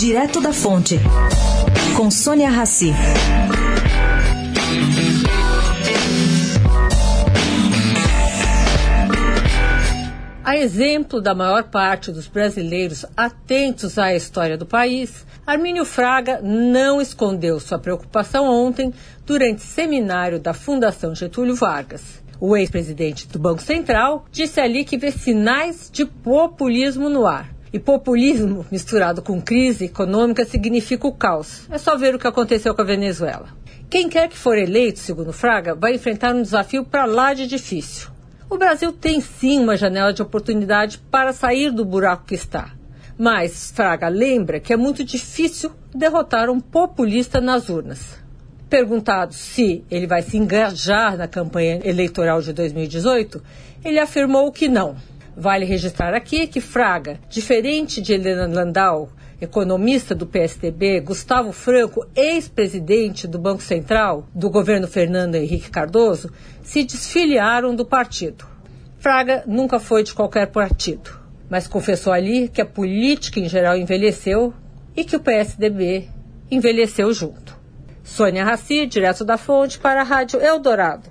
Direto da Fonte, com Sônia Rassi. A exemplo da maior parte dos brasileiros atentos à história do país, Armínio Fraga não escondeu sua preocupação ontem durante seminário da Fundação Getúlio Vargas. O ex-presidente do Banco Central disse ali que vê sinais de populismo no ar. E populismo misturado com crise econômica significa o caos. É só ver o que aconteceu com a Venezuela. Quem quer que for eleito, segundo Fraga, vai enfrentar um desafio para lá de difícil. O Brasil tem sim uma janela de oportunidade para sair do buraco que está. Mas Fraga lembra que é muito difícil derrotar um populista nas urnas. Perguntado se ele vai se engajar na campanha eleitoral de 2018, ele afirmou que não. Vale registrar aqui que Fraga, diferente de Helena Landau, economista do PSDB, Gustavo Franco, ex-presidente do Banco Central do governo Fernando Henrique Cardoso, se desfiliaram do partido. Fraga nunca foi de qualquer partido, mas confessou ali que a política em geral envelheceu e que o PSDB envelheceu junto. Sônia Raci, direto da Fonte, para a Rádio Eldorado.